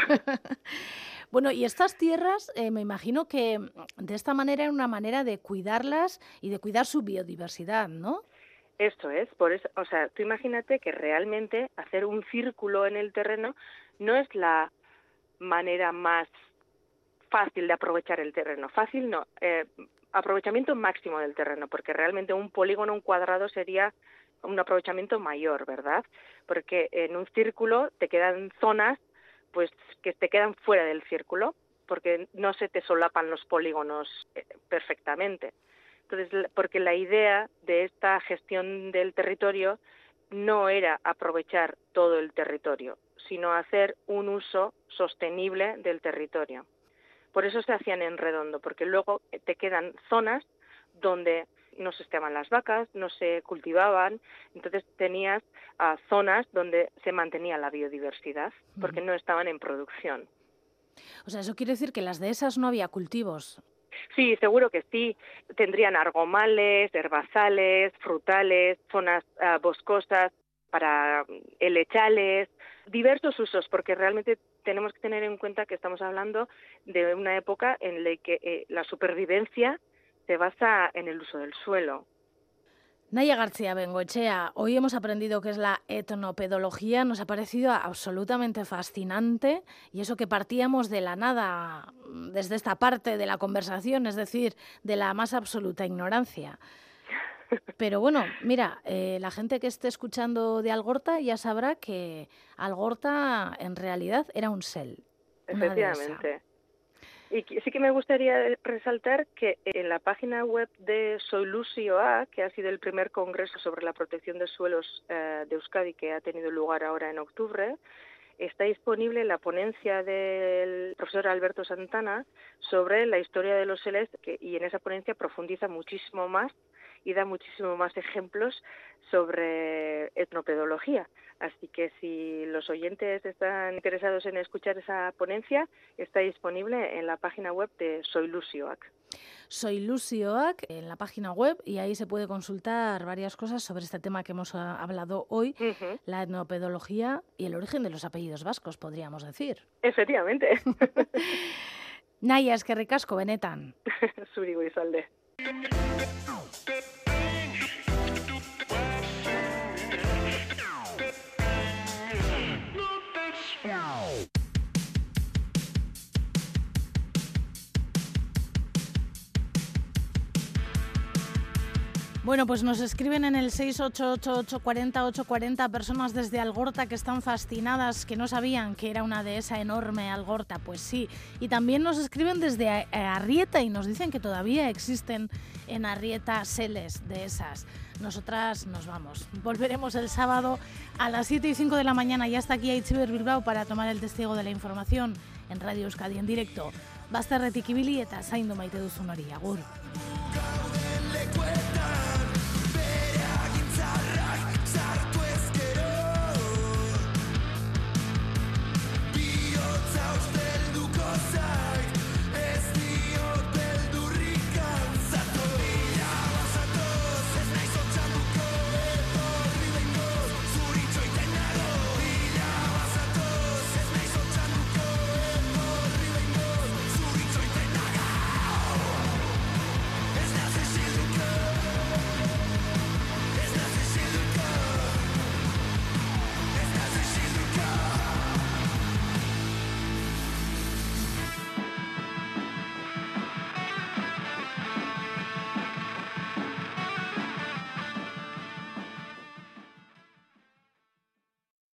[SPEAKER 2] Bueno, y estas tierras, eh, me imagino que de esta manera era una manera de cuidarlas y de cuidar su biodiversidad, ¿no?
[SPEAKER 9] Esto es, por eso, o sea, tú imagínate que realmente hacer un círculo en el terreno no es la manera más fácil de aprovechar el terreno. Fácil no, eh, aprovechamiento máximo del terreno, porque realmente un polígono, un cuadrado sería un aprovechamiento mayor, ¿verdad? Porque en un círculo te quedan zonas pues que te quedan fuera del círculo, porque no se te solapan los polígonos eh, perfectamente. Entonces, porque la idea de esta gestión del territorio no era aprovechar todo el territorio, sino hacer un uso sostenible del territorio. Por eso se hacían en redondo, porque luego te quedan zonas donde no se estaban las vacas, no se cultivaban, entonces tenías uh, zonas donde se mantenía la biodiversidad, porque no estaban en producción.
[SPEAKER 2] O sea, eso quiere decir que las de esas no había cultivos.
[SPEAKER 9] Sí, seguro que sí. Tendrían argomales, herbazales, frutales, zonas uh, boscosas para helechales, diversos usos, porque realmente tenemos que tener en cuenta que estamos hablando de una época en la que eh, la supervivencia se basa en el uso del suelo.
[SPEAKER 2] Naya García Bengoechea, hoy hemos aprendido qué es la etnopedología, nos ha parecido absolutamente fascinante y eso que partíamos de la nada desde esta parte de la conversación, es decir, de la más absoluta ignorancia. Pero bueno, mira, eh, la gente que esté escuchando de Algorta ya sabrá que Algorta en realidad era un sel.
[SPEAKER 9] Efectivamente. Y sí que me gustaría resaltar que en la página web de Soy A, que ha sido el primer congreso sobre la protección de suelos eh, de Euskadi que ha tenido lugar ahora en octubre, está disponible la ponencia del profesor Alberto Santana sobre la historia de los seles y en esa ponencia profundiza muchísimo más y da muchísimo más ejemplos sobre etnopedología. Así que si los oyentes están interesados en escuchar esa ponencia, está disponible en la página web de Soy Lucioac.
[SPEAKER 2] Soy Lucioac en la página web y ahí se puede consultar varias cosas sobre este tema que hemos ah, hablado hoy, la etnopedología y el origen de los apellidos vascos, podríamos decir.
[SPEAKER 9] Efectivamente.
[SPEAKER 2] Naya, es que ricasco, benetan.
[SPEAKER 9] Zurigo
[SPEAKER 2] Bueno, pues nos escriben en el 688-840-840 personas desde Algorta que están fascinadas, que no sabían que era una de esa enorme Algorta. Pues sí. Y también nos escriben desde eh, Arrieta y nos dicen que todavía existen en Arrieta seles de esas. Nosotras nos vamos. Volveremos el sábado a las 7 y 5 de la mañana. Ya está aquí Aichiber Bilbao para tomar el testigo de la información en Radio Euskadi en directo. Basta retikibili eta zaindu maite duzun. Agur.